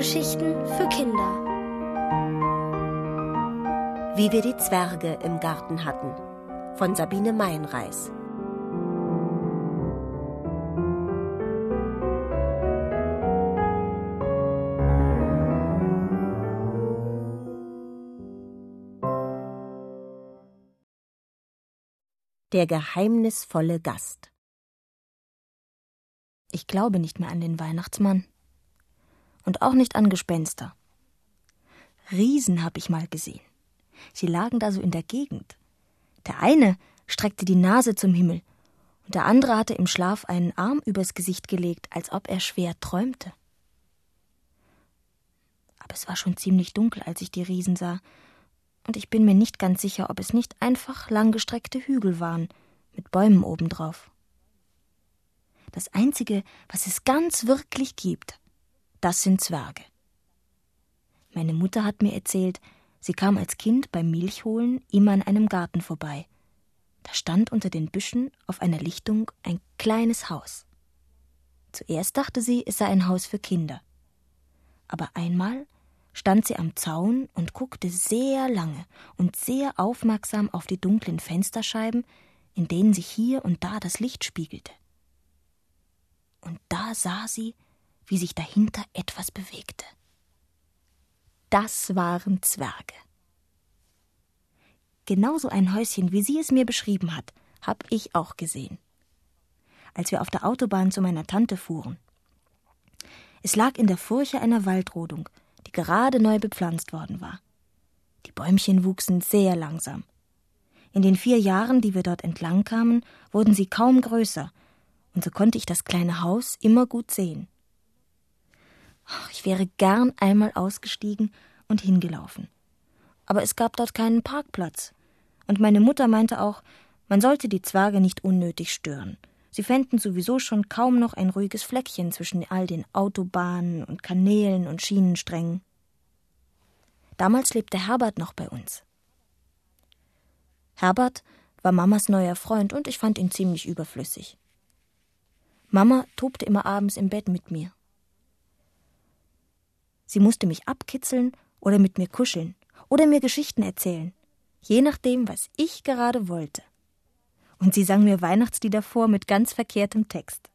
Hörgeschichten für Kinder. Wie wir die Zwerge im Garten hatten von Sabine Meinreis. Der geheimnisvolle Gast. Ich glaube nicht mehr an den Weihnachtsmann. Und auch nicht an Gespenster. Riesen habe ich mal gesehen. Sie lagen da so in der Gegend. Der eine streckte die Nase zum Himmel, und der andere hatte im Schlaf einen Arm übers Gesicht gelegt, als ob er schwer träumte. Aber es war schon ziemlich dunkel, als ich die Riesen sah, und ich bin mir nicht ganz sicher, ob es nicht einfach langgestreckte Hügel waren, mit Bäumen obendrauf. Das Einzige, was es ganz wirklich gibt, das sind Zwerge. Meine Mutter hat mir erzählt, sie kam als Kind beim Milchholen immer an einem Garten vorbei. Da stand unter den Büschen auf einer Lichtung ein kleines Haus. Zuerst dachte sie, es sei ein Haus für Kinder. Aber einmal stand sie am Zaun und guckte sehr lange und sehr aufmerksam auf die dunklen Fensterscheiben, in denen sich hier und da das Licht spiegelte und da sah sie, wie sich dahinter etwas bewegte. Das waren Zwerge. Genauso ein Häuschen, wie sie es mir beschrieben hat, hab ich auch gesehen. Als wir auf der Autobahn zu meiner Tante fuhren. Es lag in der Furche einer Waldrodung, die gerade neu bepflanzt worden war. Die Bäumchen wuchsen sehr langsam. In den vier Jahren, die wir dort entlang kamen, wurden sie kaum größer und so konnte ich das kleine Haus immer gut sehen. Ich wäre gern einmal ausgestiegen und hingelaufen. Aber es gab dort keinen Parkplatz. Und meine Mutter meinte auch, man sollte die Zwerge nicht unnötig stören. Sie fänden sowieso schon kaum noch ein ruhiges Fleckchen zwischen all den Autobahnen und Kanälen und Schienensträngen. Damals lebte Herbert noch bei uns. Herbert war Mamas neuer Freund und ich fand ihn ziemlich überflüssig. Mama tobte immer abends im Bett mit mir. Sie musste mich abkitzeln oder mit mir kuscheln oder mir Geschichten erzählen, je nachdem, was ich gerade wollte. Und sie sang mir Weihnachtslieder vor mit ganz verkehrtem Text.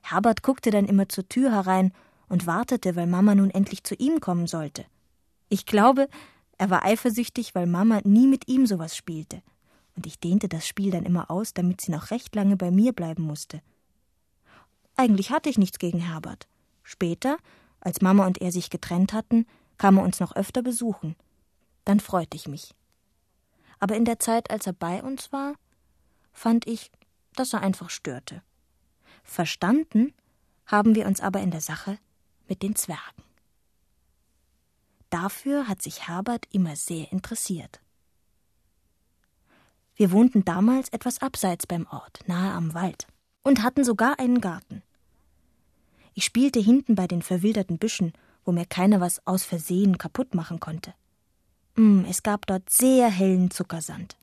Herbert guckte dann immer zur Tür herein und wartete, weil Mama nun endlich zu ihm kommen sollte. Ich glaube, er war eifersüchtig, weil Mama nie mit ihm sowas spielte. Und ich dehnte das Spiel dann immer aus, damit sie noch recht lange bei mir bleiben musste. Eigentlich hatte ich nichts gegen Herbert. Später, als Mama und er sich getrennt hatten, kam er uns noch öfter besuchen. Dann freute ich mich. Aber in der Zeit, als er bei uns war, fand ich, dass er einfach störte. Verstanden haben wir uns aber in der Sache mit den Zwergen. Dafür hat sich Herbert immer sehr interessiert. Wir wohnten damals etwas abseits beim Ort, nahe am Wald und hatten sogar einen Garten. Ich spielte hinten bei den verwilderten Büschen, wo mir keiner was aus Versehen kaputt machen konnte. Mm, es gab dort sehr hellen Zuckersand.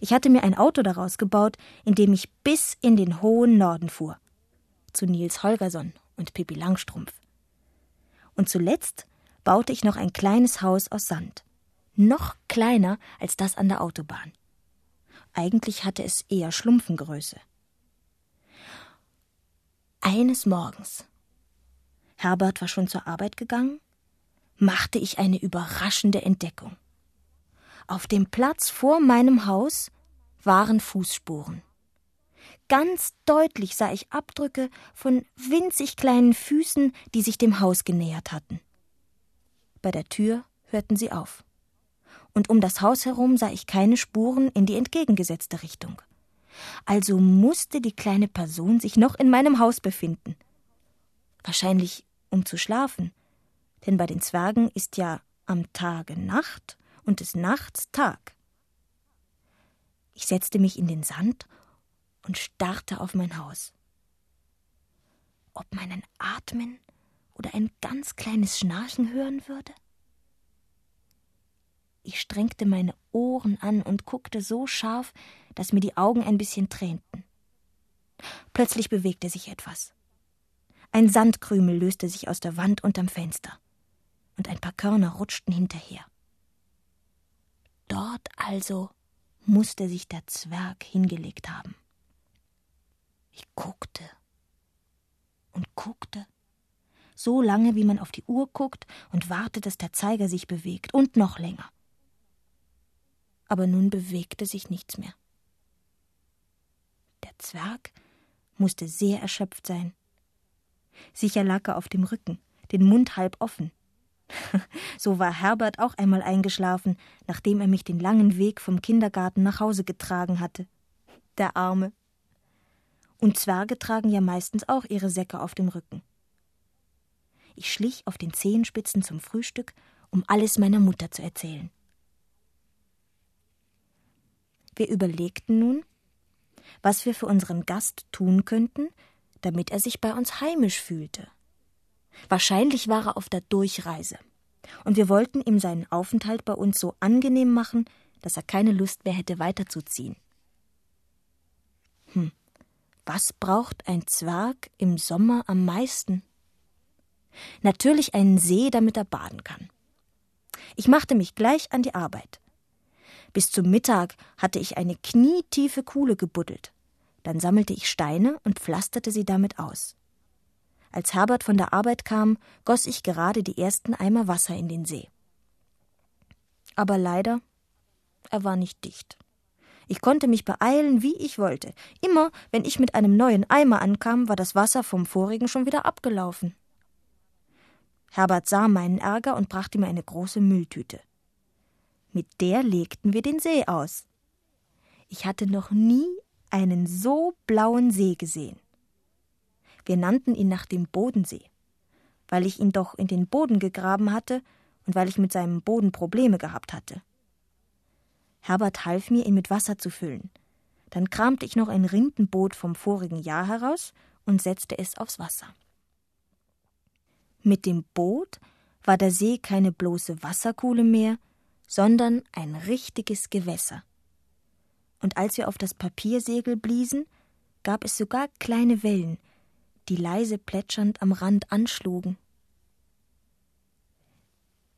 Ich hatte mir ein Auto daraus gebaut, in dem ich bis in den hohen Norden fuhr. Zu Nils Holgersson und Pippi Langstrumpf. Und zuletzt baute ich noch ein kleines Haus aus Sand. Noch kleiner als das an der Autobahn. Eigentlich hatte es eher Schlumpfengröße. Eines Morgens, Herbert war schon zur Arbeit gegangen, machte ich eine überraschende Entdeckung. Auf dem Platz vor meinem Haus waren Fußspuren. Ganz deutlich sah ich Abdrücke von winzig kleinen Füßen, die sich dem Haus genähert hatten. Bei der Tür hörten sie auf. Und um das Haus herum sah ich keine Spuren in die entgegengesetzte Richtung. Also musste die kleine Person sich noch in meinem Haus befinden. Wahrscheinlich um zu schlafen, denn bei den Zwergen ist ja am Tage Nacht und des Nachts Tag. Ich setzte mich in den Sand und starrte auf mein Haus. Ob man ein Atmen oder ein ganz kleines Schnarchen hören würde? Ich strengte meine Ohren an und guckte so scharf, dass mir die Augen ein bisschen tränten. Plötzlich bewegte sich etwas. Ein Sandkrümel löste sich aus der Wand unterm Fenster, und ein paar Körner rutschten hinterher. Dort also musste sich der Zwerg hingelegt haben. Ich guckte und guckte, so lange, wie man auf die Uhr guckt und wartet, dass der Zeiger sich bewegt, und noch länger. Aber nun bewegte sich nichts mehr. Der Zwerg musste sehr erschöpft sein. Sicher lag er auf dem Rücken, den Mund halb offen. so war Herbert auch einmal eingeschlafen, nachdem er mich den langen Weg vom Kindergarten nach Hause getragen hatte. Der Arme. Und Zwerge tragen ja meistens auch ihre Säcke auf dem Rücken. Ich schlich auf den Zehenspitzen zum Frühstück, um alles meiner Mutter zu erzählen. Wir überlegten nun, was wir für unseren Gast tun könnten, damit er sich bei uns heimisch fühlte. Wahrscheinlich war er auf der Durchreise, und wir wollten ihm seinen Aufenthalt bei uns so angenehm machen, dass er keine Lust mehr hätte weiterzuziehen. Hm, was braucht ein Zwerg im Sommer am meisten? Natürlich einen See, damit er baden kann. Ich machte mich gleich an die Arbeit. Bis zum Mittag hatte ich eine knietiefe Kuhle gebuddelt. Dann sammelte ich Steine und pflasterte sie damit aus. Als Herbert von der Arbeit kam, goss ich gerade die ersten Eimer Wasser in den See. Aber leider, er war nicht dicht. Ich konnte mich beeilen, wie ich wollte. Immer, wenn ich mit einem neuen Eimer ankam, war das Wasser vom vorigen schon wieder abgelaufen. Herbert sah meinen Ärger und brachte mir eine große Mülltüte. Mit der legten wir den See aus. Ich hatte noch nie einen so blauen See gesehen. Wir nannten ihn nach dem Bodensee, weil ich ihn doch in den Boden gegraben hatte und weil ich mit seinem Boden Probleme gehabt hatte. Herbert half mir, ihn mit Wasser zu füllen. Dann kramte ich noch ein Rindenboot vom vorigen Jahr heraus und setzte es aufs Wasser. Mit dem Boot war der See keine bloße Wasserkuhle mehr, sondern ein richtiges Gewässer. Und als wir auf das Papiersegel bliesen, gab es sogar kleine Wellen, die leise plätschernd am Rand anschlugen.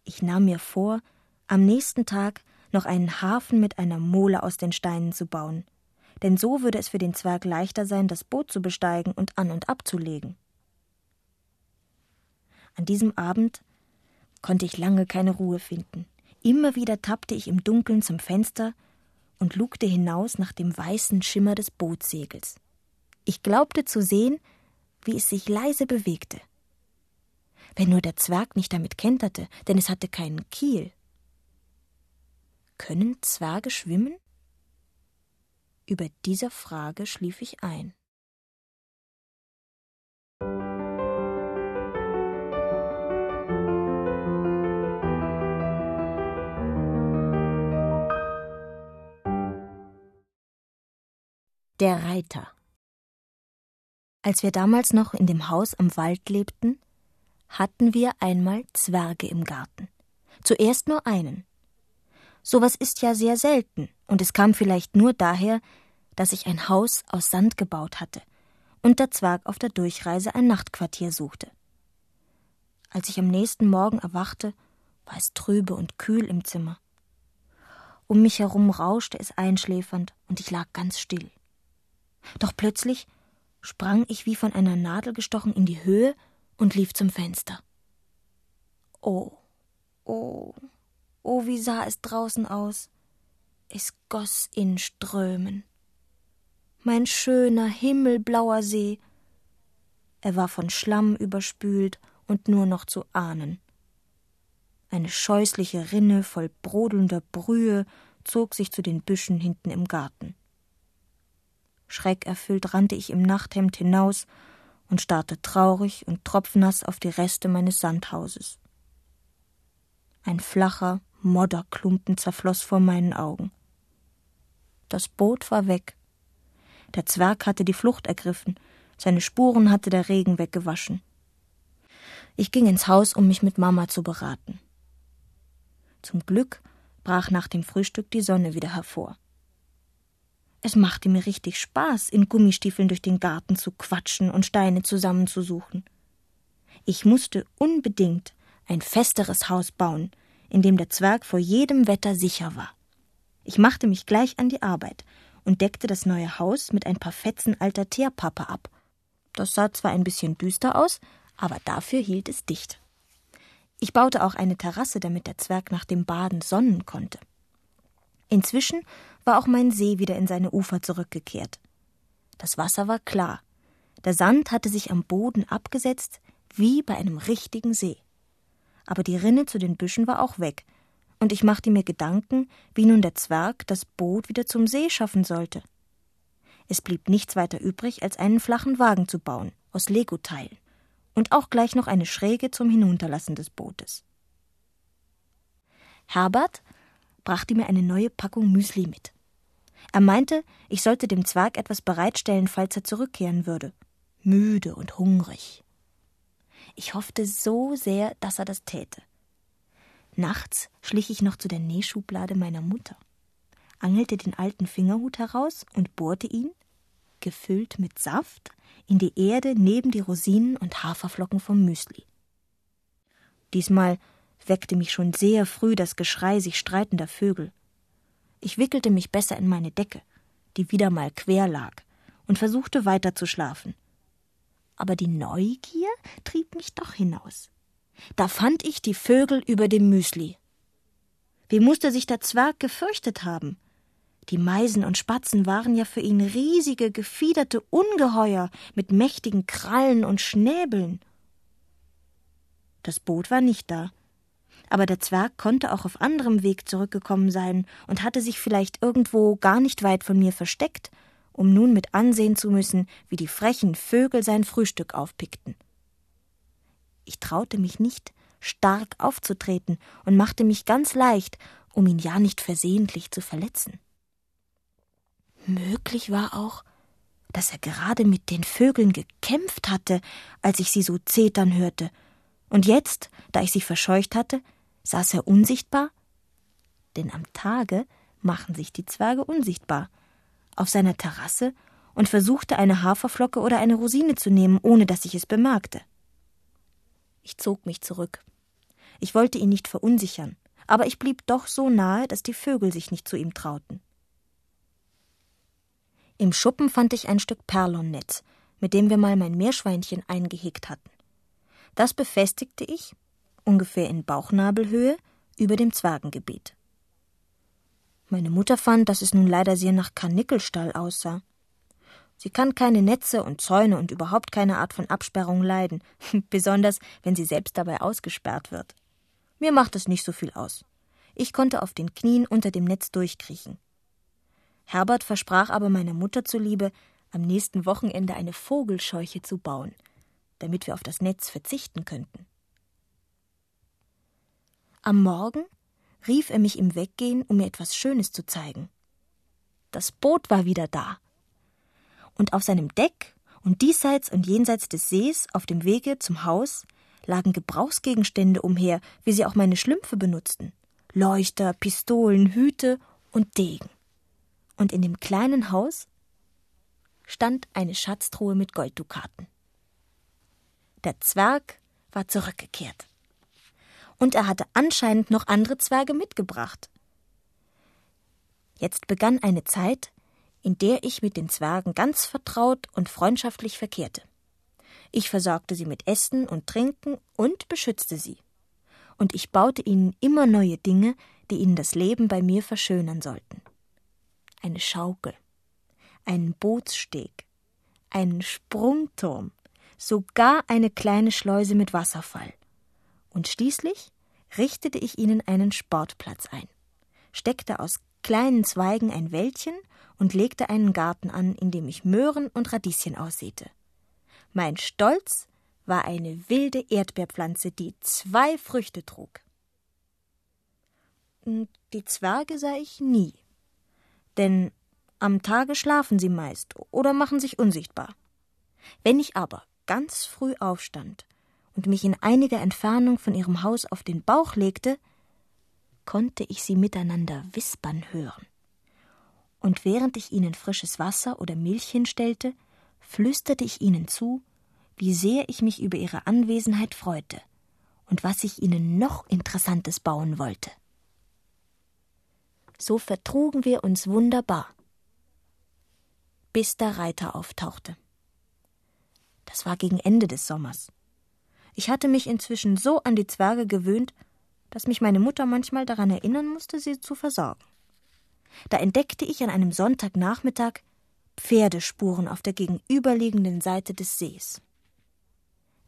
Ich nahm mir vor, am nächsten Tag noch einen Hafen mit einer Mole aus den Steinen zu bauen, denn so würde es für den Zwerg leichter sein, das Boot zu besteigen und an und abzulegen. An diesem Abend konnte ich lange keine Ruhe finden. Immer wieder tappte ich im Dunkeln zum Fenster und lugte hinaus nach dem weißen Schimmer des Bootssegels. Ich glaubte zu sehen, wie es sich leise bewegte. Wenn nur der Zwerg nicht damit kenterte, denn es hatte keinen Kiel. Können Zwerge schwimmen? Über dieser Frage schlief ich ein. Der Reiter. Als wir damals noch in dem Haus am Wald lebten, hatten wir einmal Zwerge im Garten. Zuerst nur einen. Sowas ist ja sehr selten, und es kam vielleicht nur daher, dass ich ein Haus aus Sand gebaut hatte und der Zwerg auf der Durchreise ein Nachtquartier suchte. Als ich am nächsten Morgen erwachte, war es trübe und kühl im Zimmer. Um mich herum rauschte es einschläfernd, und ich lag ganz still. Doch plötzlich sprang ich wie von einer Nadel gestochen in die Höhe und lief zum Fenster. Oh, oh, oh, wie sah es draußen aus. Es goss in Strömen. Mein schöner, himmelblauer See. Er war von Schlamm überspült und nur noch zu ahnen. Eine scheußliche Rinne voll brodelnder Brühe zog sich zu den Büschen hinten im Garten. Schreckerfüllt rannte ich im Nachthemd hinaus und starrte traurig und tropfnass auf die Reste meines Sandhauses. Ein flacher Modderklumpen zerfloß vor meinen Augen. Das Boot war weg. Der Zwerg hatte die Flucht ergriffen, seine Spuren hatte der Regen weggewaschen. Ich ging ins Haus, um mich mit Mama zu beraten. Zum Glück brach nach dem Frühstück die Sonne wieder hervor. Es machte mir richtig Spaß, in Gummistiefeln durch den Garten zu quatschen und Steine zusammenzusuchen. Ich musste unbedingt ein festeres Haus bauen, in dem der Zwerg vor jedem Wetter sicher war. Ich machte mich gleich an die Arbeit und deckte das neue Haus mit ein paar Fetzen alter Teerpappe ab. Das sah zwar ein bisschen düster aus, aber dafür hielt es dicht. Ich baute auch eine Terrasse, damit der Zwerg nach dem Baden sonnen konnte. Inzwischen war auch mein See wieder in seine Ufer zurückgekehrt. Das Wasser war klar. Der Sand hatte sich am Boden abgesetzt, wie bei einem richtigen See. Aber die Rinne zu den Büschen war auch weg, und ich machte mir Gedanken, wie nun der Zwerg das Boot wieder zum See schaffen sollte. Es blieb nichts weiter übrig, als einen flachen Wagen zu bauen, aus Legoteilen, und auch gleich noch eine Schräge zum Hinunterlassen des Bootes. Herbert brachte mir eine neue Packung Müsli mit. Er meinte, ich sollte dem Zwerg etwas bereitstellen, falls er zurückkehren würde. Müde und hungrig. Ich hoffte so sehr, dass er das täte. Nachts schlich ich noch zu der Nähschublade meiner Mutter, angelte den alten Fingerhut heraus und bohrte ihn, gefüllt mit Saft, in die Erde neben die Rosinen und Haferflocken vom Müsli. Diesmal weckte mich schon sehr früh das Geschrei sich streitender Vögel. Ich wickelte mich besser in meine Decke, die wieder mal quer lag, und versuchte weiter zu schlafen. Aber die Neugier trieb mich doch hinaus. Da fand ich die Vögel über dem Müsli. Wie musste sich der Zwerg gefürchtet haben? Die Meisen und Spatzen waren ja für ihn riesige, gefiederte Ungeheuer mit mächtigen Krallen und Schnäbeln. Das Boot war nicht da, aber der Zwerg konnte auch auf anderem Weg zurückgekommen sein und hatte sich vielleicht irgendwo gar nicht weit von mir versteckt, um nun mit ansehen zu müssen, wie die frechen Vögel sein Frühstück aufpickten. Ich traute mich nicht, stark aufzutreten und machte mich ganz leicht, um ihn ja nicht versehentlich zu verletzen. Möglich war auch, dass er gerade mit den Vögeln gekämpft hatte, als ich sie so zetern hörte, und jetzt, da ich sie verscheucht hatte, saß er unsichtbar? Denn am Tage machen sich die Zwerge unsichtbar, auf seiner Terrasse und versuchte eine Haferflocke oder eine Rosine zu nehmen, ohne dass ich es bemerkte. Ich zog mich zurück. Ich wollte ihn nicht verunsichern, aber ich blieb doch so nahe, dass die Vögel sich nicht zu ihm trauten. Im Schuppen fand ich ein Stück Perlonnetz, mit dem wir mal mein Meerschweinchen eingehegt hatten. Das befestigte ich, ungefähr in Bauchnabelhöhe, über dem Zwergengebiet. Meine Mutter fand, dass es nun leider sehr nach Karnickelstall aussah. Sie kann keine Netze und Zäune und überhaupt keine Art von Absperrung leiden, besonders wenn sie selbst dabei ausgesperrt wird. Mir macht es nicht so viel aus. Ich konnte auf den Knien unter dem Netz durchkriechen. Herbert versprach aber meiner Mutter zuliebe, am nächsten Wochenende eine Vogelscheuche zu bauen, damit wir auf das Netz verzichten könnten. Am Morgen rief er mich im Weggehen, um mir etwas Schönes zu zeigen. Das Boot war wieder da und auf seinem Deck und diesseits und jenseits des Sees auf dem Wege zum Haus lagen Gebrauchsgegenstände umher, wie sie auch meine Schlümpfe benutzten. Leuchter, Pistolen, Hüte und Degen. Und in dem kleinen Haus stand eine Schatztruhe mit Golddukaten. Der Zwerg war zurückgekehrt. Und er hatte anscheinend noch andere Zwerge mitgebracht. Jetzt begann eine Zeit, in der ich mit den Zwergen ganz vertraut und freundschaftlich verkehrte. Ich versorgte sie mit Essen und Trinken und beschützte sie. Und ich baute ihnen immer neue Dinge, die ihnen das Leben bei mir verschönern sollten. Eine Schaukel, einen Bootssteg, einen Sprungturm, sogar eine kleine Schleuse mit Wasserfall. Und schließlich richtete ich ihnen einen Sportplatz ein, steckte aus kleinen Zweigen ein Wäldchen und legte einen Garten an, in dem ich Möhren und Radieschen aussäte. Mein Stolz war eine wilde Erdbeerpflanze, die zwei Früchte trug. Die Zwerge sah ich nie, denn am Tage schlafen sie meist oder machen sich unsichtbar. Wenn ich aber ganz früh aufstand und mich in einiger Entfernung von ihrem Haus auf den Bauch legte, konnte ich sie miteinander wispern hören und während ich ihnen frisches Wasser oder Milch hinstellte, flüsterte ich ihnen zu, wie sehr ich mich über ihre Anwesenheit freute und was ich ihnen noch Interessantes bauen wollte. So vertrugen wir uns wunderbar, bis der Reiter auftauchte. Das war gegen Ende des Sommers. Ich hatte mich inzwischen so an die Zwerge gewöhnt, dass mich meine Mutter manchmal daran erinnern musste, sie zu versorgen. Da entdeckte ich an einem Sonntagnachmittag Pferdespuren auf der gegenüberliegenden Seite des Sees.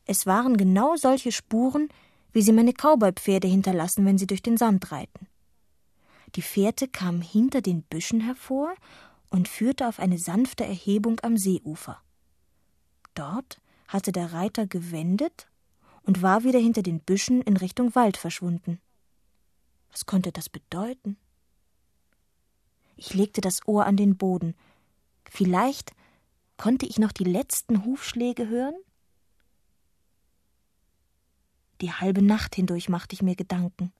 Es waren genau solche Spuren, wie sie meine Cowboypferde hinterlassen, wenn sie durch den Sand reiten. Die Fährte kam hinter den Büschen hervor und führte auf eine sanfte Erhebung am Seeufer. Dort hatte der Reiter gewendet und war wieder hinter den Büschen in Richtung Wald verschwunden. Was konnte das bedeuten? Ich legte das Ohr an den Boden. Vielleicht konnte ich noch die letzten Hufschläge hören? Die halbe Nacht hindurch machte ich mir Gedanken.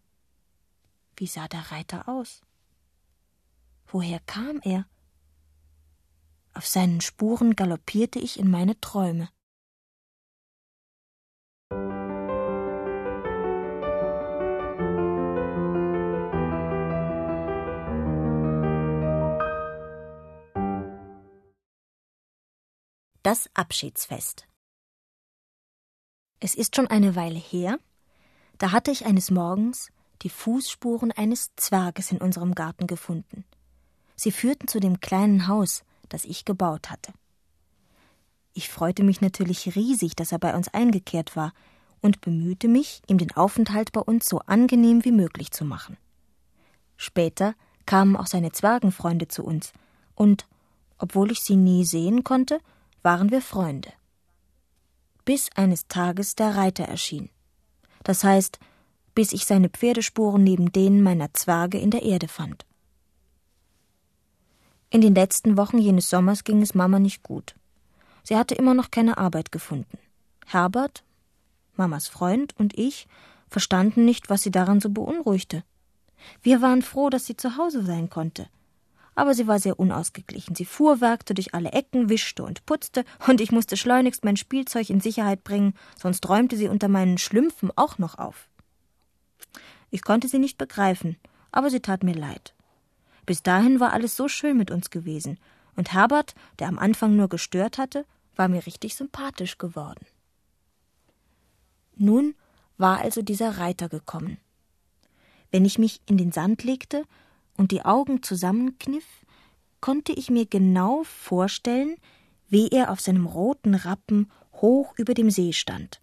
Wie sah der Reiter aus? Woher kam er? Auf seinen Spuren galoppierte ich in meine Träume. Das Abschiedsfest. Es ist schon eine Weile her, da hatte ich eines Morgens die Fußspuren eines Zwerges in unserem Garten gefunden. Sie führten zu dem kleinen Haus, das ich gebaut hatte. Ich freute mich natürlich riesig, dass er bei uns eingekehrt war, und bemühte mich, ihm den Aufenthalt bei uns so angenehm wie möglich zu machen. Später kamen auch seine Zwergenfreunde zu uns, und, obwohl ich sie nie sehen konnte, waren wir Freunde. Bis eines Tages der Reiter erschien. Das heißt, bis ich seine Pferdespuren neben denen meiner Zwerge in der Erde fand. In den letzten Wochen jenes Sommers ging es Mama nicht gut. Sie hatte immer noch keine Arbeit gefunden. Herbert, Mamas Freund und ich verstanden nicht, was sie daran so beunruhigte. Wir waren froh, dass sie zu Hause sein konnte aber sie war sehr unausgeglichen. Sie fuhrwerkte durch alle Ecken, wischte und putzte, und ich musste schleunigst mein Spielzeug in Sicherheit bringen, sonst räumte sie unter meinen Schlümpfen auch noch auf. Ich konnte sie nicht begreifen, aber sie tat mir leid. Bis dahin war alles so schön mit uns gewesen, und Herbert, der am Anfang nur gestört hatte, war mir richtig sympathisch geworden. Nun war also dieser Reiter gekommen. Wenn ich mich in den Sand legte, und die Augen zusammenkniff, konnte ich mir genau vorstellen, wie er auf seinem roten Rappen hoch über dem See stand.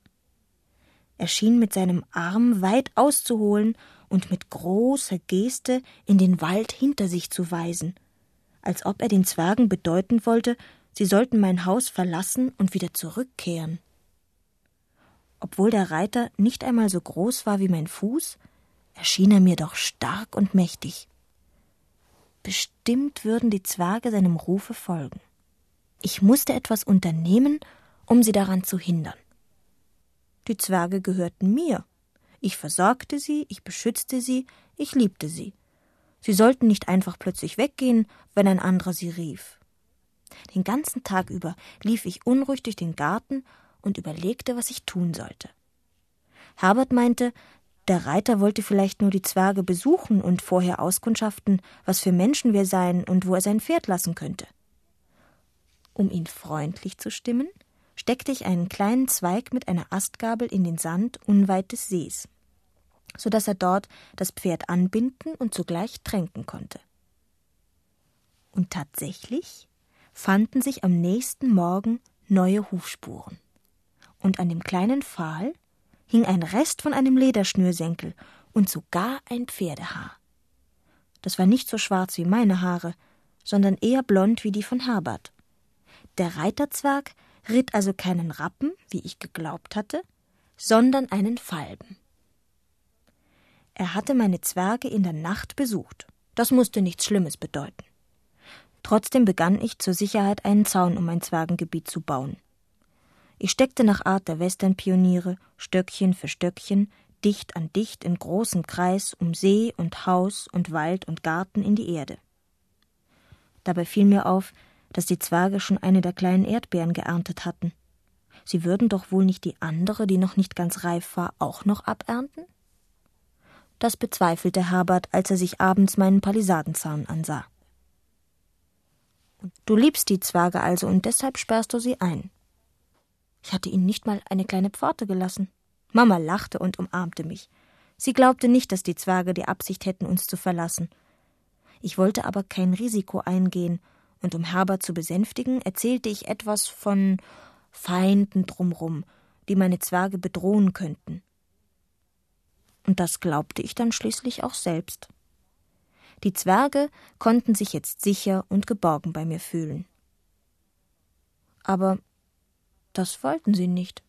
Er schien mit seinem Arm weit auszuholen und mit großer Geste in den Wald hinter sich zu weisen, als ob er den Zwergen bedeuten wollte, sie sollten mein Haus verlassen und wieder zurückkehren. Obwohl der Reiter nicht einmal so groß war wie mein Fuß, erschien er mir doch stark und mächtig. Bestimmt würden die Zwerge seinem Rufe folgen. Ich musste etwas unternehmen, um sie daran zu hindern. Die Zwerge gehörten mir. Ich versorgte sie, ich beschützte sie, ich liebte sie. Sie sollten nicht einfach plötzlich weggehen, wenn ein anderer sie rief. Den ganzen Tag über lief ich unruhig durch den Garten und überlegte, was ich tun sollte. Herbert meinte, der Reiter wollte vielleicht nur die Zwerge besuchen und vorher auskundschaften, was für Menschen wir seien und wo er sein Pferd lassen könnte. Um ihn freundlich zu stimmen, steckte ich einen kleinen Zweig mit einer Astgabel in den Sand unweit des Sees, so dass er dort das Pferd anbinden und zugleich tränken konnte. Und tatsächlich fanden sich am nächsten Morgen neue Hufspuren. Und an dem kleinen Pfahl hing ein Rest von einem Lederschnürsenkel und sogar ein Pferdehaar. Das war nicht so schwarz wie meine Haare, sondern eher blond wie die von Herbert. Der Reiterzwerg ritt also keinen Rappen, wie ich geglaubt hatte, sondern einen Falben. Er hatte meine Zwerge in der Nacht besucht. Das musste nichts Schlimmes bedeuten. Trotzdem begann ich zur Sicherheit einen Zaun um mein Zwergengebiet zu bauen. Ich steckte nach Art der Westernpioniere Stöckchen für Stöckchen dicht an dicht in großem Kreis um See und Haus und Wald und Garten in die Erde. Dabei fiel mir auf, dass die Zwerge schon eine der kleinen Erdbeeren geerntet hatten. Sie würden doch wohl nicht die andere, die noch nicht ganz reif war, auch noch abernten? Das bezweifelte Herbert, als er sich abends meinen Palisadenzaun ansah. Du liebst die Zwerge also und deshalb sperrst du sie ein. Ich hatte ihnen nicht mal eine kleine Pforte gelassen. Mama lachte und umarmte mich. Sie glaubte nicht, dass die Zwerge die Absicht hätten, uns zu verlassen. Ich wollte aber kein Risiko eingehen, und um Herbert zu besänftigen, erzählte ich etwas von Feinden drumrum, die meine Zwerge bedrohen könnten. Und das glaubte ich dann schließlich auch selbst. Die Zwerge konnten sich jetzt sicher und geborgen bei mir fühlen. Aber das wollten sie nicht.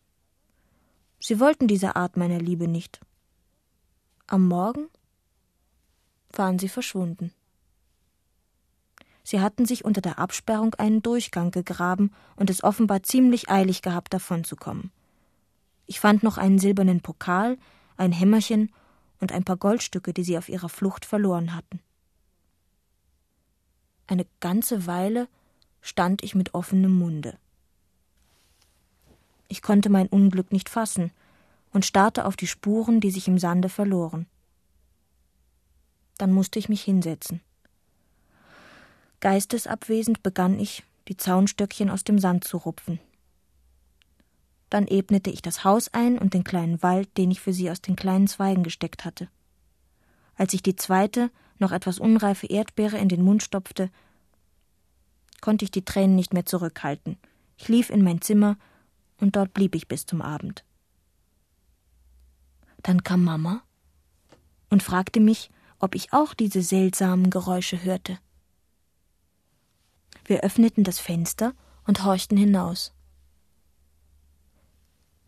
Sie wollten diese Art meiner Liebe nicht. Am Morgen waren sie verschwunden. Sie hatten sich unter der Absperrung einen Durchgang gegraben und es offenbar ziemlich eilig gehabt, davonzukommen. Ich fand noch einen silbernen Pokal, ein Hämmerchen und ein paar Goldstücke, die sie auf ihrer Flucht verloren hatten. Eine ganze Weile stand ich mit offenem Munde. Ich konnte mein Unglück nicht fassen und starrte auf die Spuren, die sich im Sande verloren. Dann musste ich mich hinsetzen. Geistesabwesend begann ich, die Zaunstöckchen aus dem Sand zu rupfen. Dann ebnete ich das Haus ein und den kleinen Wald, den ich für sie aus den kleinen Zweigen gesteckt hatte. Als ich die zweite, noch etwas unreife Erdbeere in den Mund stopfte, konnte ich die Tränen nicht mehr zurückhalten. Ich lief in mein Zimmer, und dort blieb ich bis zum Abend. Dann kam Mama und fragte mich, ob ich auch diese seltsamen Geräusche hörte. Wir öffneten das Fenster und horchten hinaus.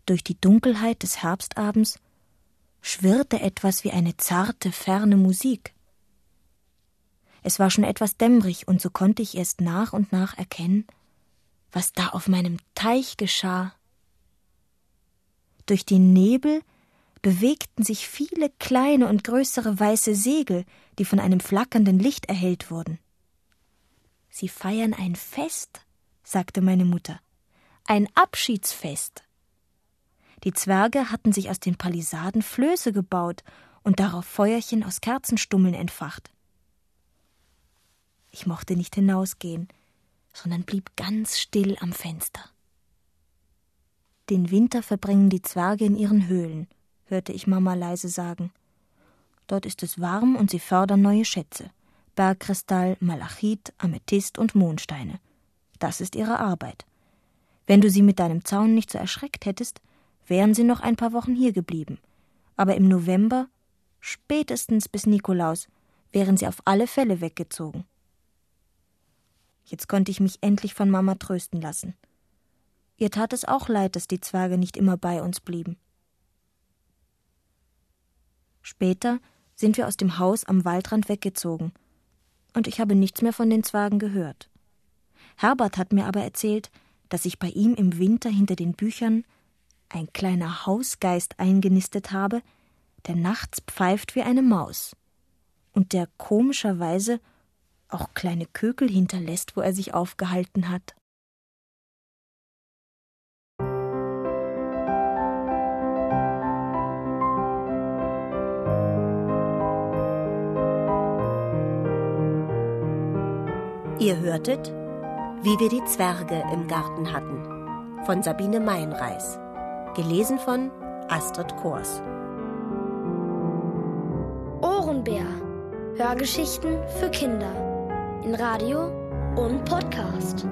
Durch die Dunkelheit des Herbstabends schwirrte etwas wie eine zarte, ferne Musik. Es war schon etwas dämmerig, und so konnte ich erst nach und nach erkennen, was da auf meinem Teich geschah. Durch den Nebel bewegten sich viele kleine und größere weiße Segel, die von einem flackernden Licht erhellt wurden. Sie feiern ein Fest, sagte meine Mutter. Ein Abschiedsfest. Die Zwerge hatten sich aus den Palisaden Flöße gebaut und darauf Feuerchen aus Kerzenstummeln entfacht. Ich mochte nicht hinausgehen, sondern blieb ganz still am Fenster. Den Winter verbringen die Zwerge in ihren Höhlen, hörte ich Mama leise sagen. Dort ist es warm und sie fördern neue Schätze. Bergkristall, Malachit, Amethyst und Mondsteine. Das ist ihre Arbeit. Wenn du sie mit deinem Zaun nicht so erschreckt hättest, wären sie noch ein paar Wochen hier geblieben. Aber im November, spätestens bis Nikolaus, wären sie auf alle Fälle weggezogen. Jetzt konnte ich mich endlich von Mama trösten lassen. Ihr tat es auch leid, dass die Zwerge nicht immer bei uns blieben. Später sind wir aus dem Haus am Waldrand weggezogen, und ich habe nichts mehr von den Zwergen gehört. Herbert hat mir aber erzählt, dass sich bei ihm im Winter hinter den Büchern ein kleiner Hausgeist eingenistet habe, der nachts pfeift wie eine Maus und der komischerweise auch kleine Kökel hinterlässt, wo er sich aufgehalten hat. Ihr hörtet, wie wir die Zwerge im Garten hatten, von Sabine Meinreis, gelesen von Astrid Kors. Ohrenbär. Hörgeschichten für Kinder in Radio und Podcast.